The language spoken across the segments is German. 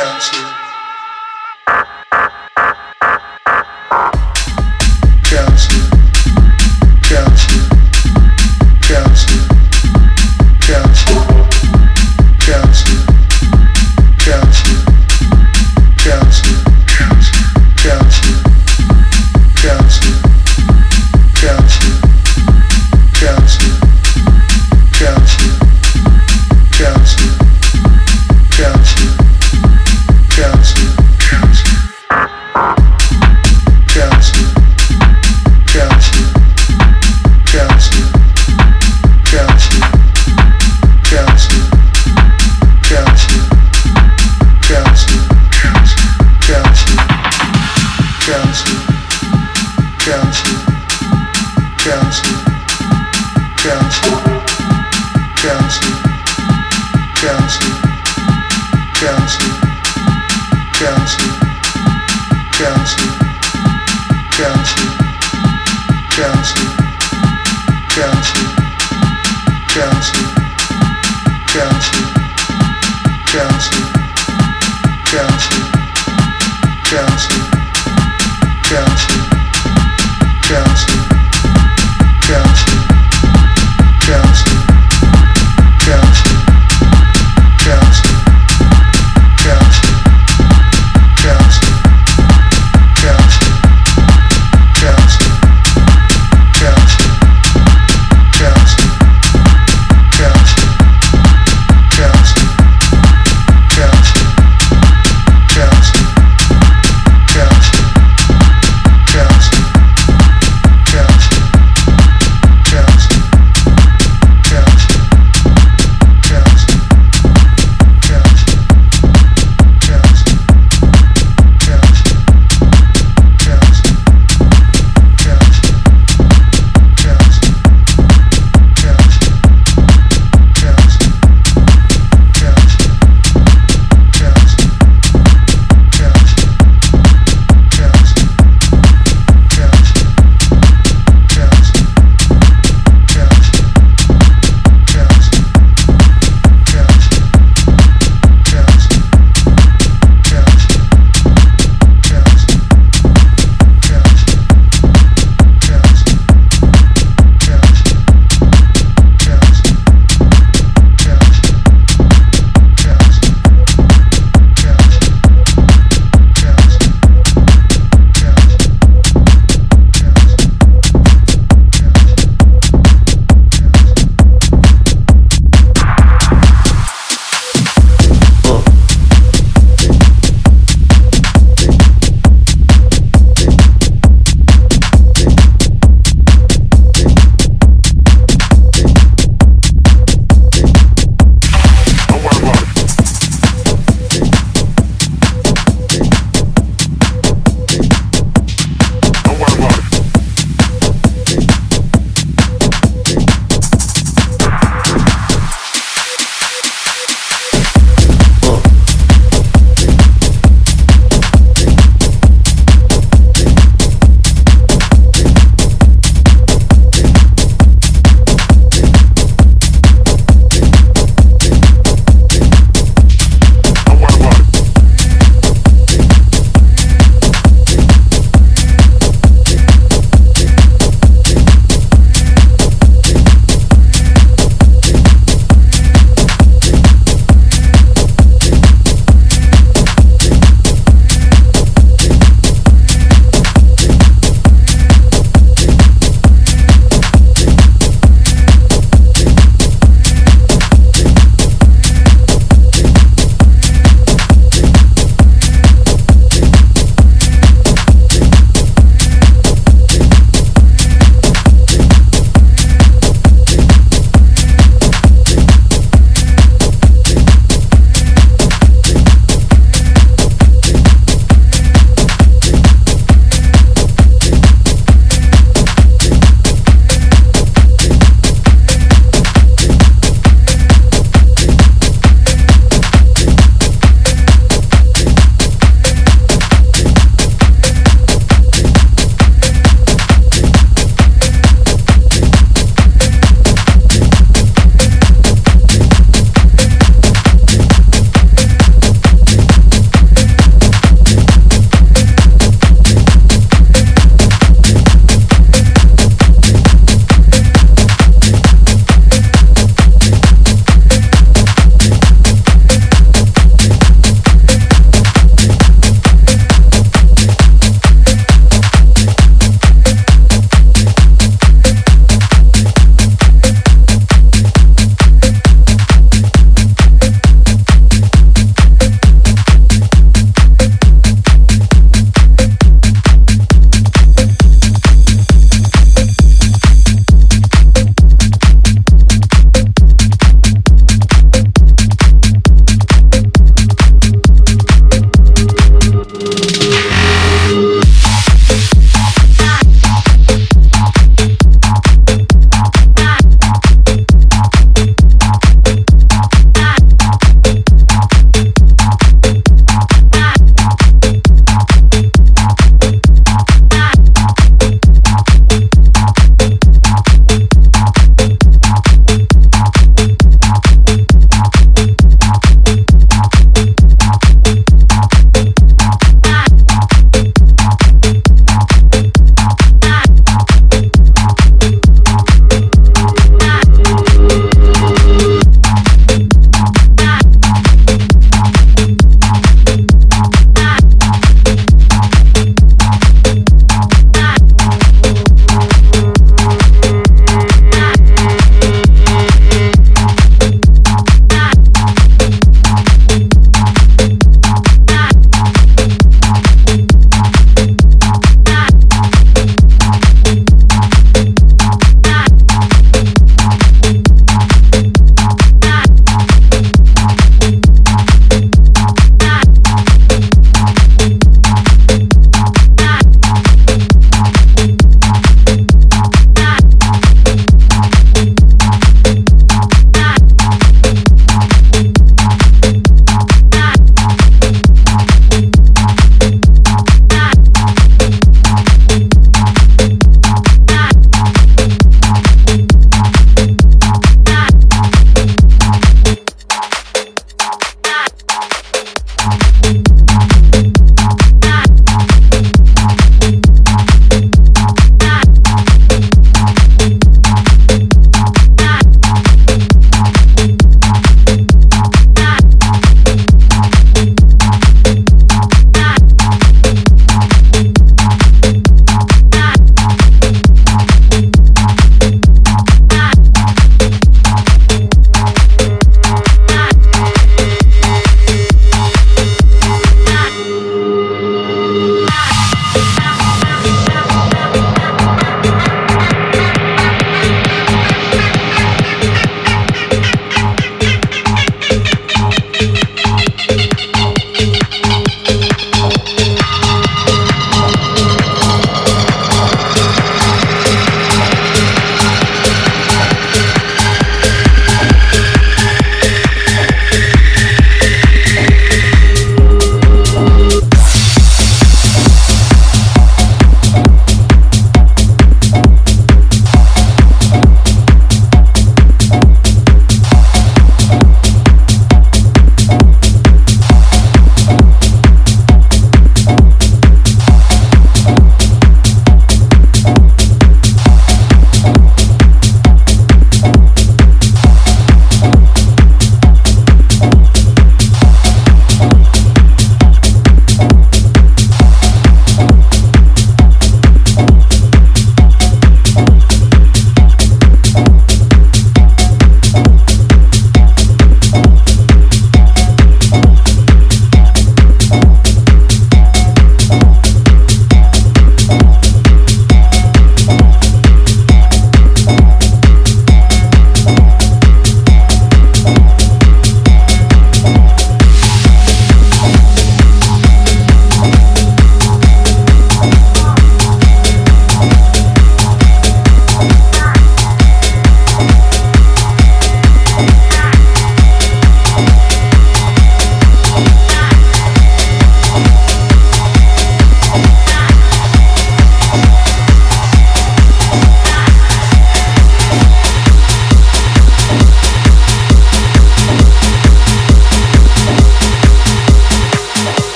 canción.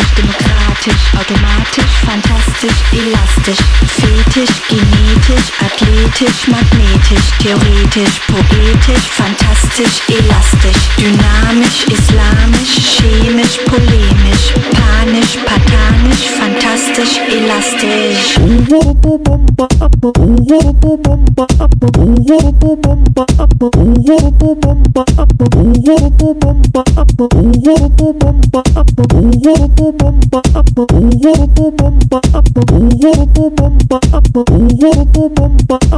demokratisch, automatisch, fantastisch, elastisch, fetisch, theoretisch, poetisch, fantastisch, elastisch, dynamisch, islamisch, chemisch, polemisch, panisch, patanisch, fantastisch, elastisch.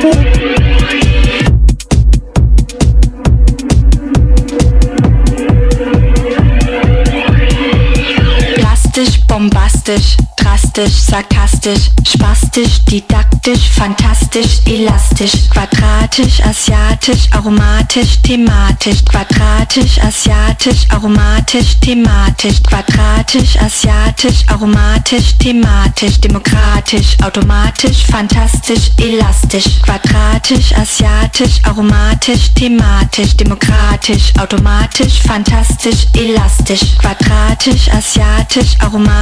people. Bombastisch, drastisch, sarkastisch, spastisch, didaktisch, fantastisch, elastisch, quadratisch, asiatisch, aromatisch, thematisch, quadratisch, asiatisch, aromatisch, thematisch, quadratisch, asiatisch, aromatisch, thematisch, demokratisch, automatisch, fantastisch, elastisch, quadratisch, asiatisch, aromatisch, thematisch, demokratisch, automatisch, fantastisch, elastisch, quadratisch, asiatisch, aromatisch,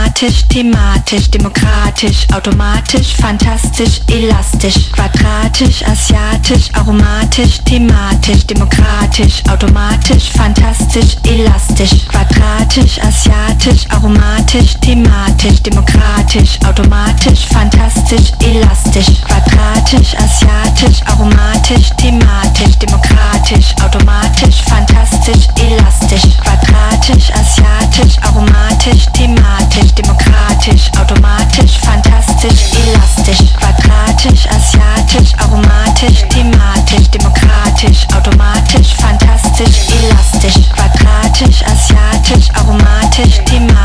thematisch, demokratisch, automatisch, fantastisch, elastisch, quadratisch, asiatisch, aromatisch, thematisch, demokratisch, automatisch, fantastisch, elastisch, quadratisch, asiatisch, aromatisch, thematisch, demokratisch, automatisch, fantastisch, elastisch, quadratisch, asiatisch, aromatisch, thematisch, demokratisch, automatisch, fantastisch, elastisch, quadratisch, asiatisch, aromatisch, thematisch, demokratisch, automatisch, fantastisch, elastisch, quadratisch, asiatisch, aromatisch, thematisch, demokratisch, automatisch, fantastisch, elastisch, quadratisch, asiatisch, aromatisch, thematisch,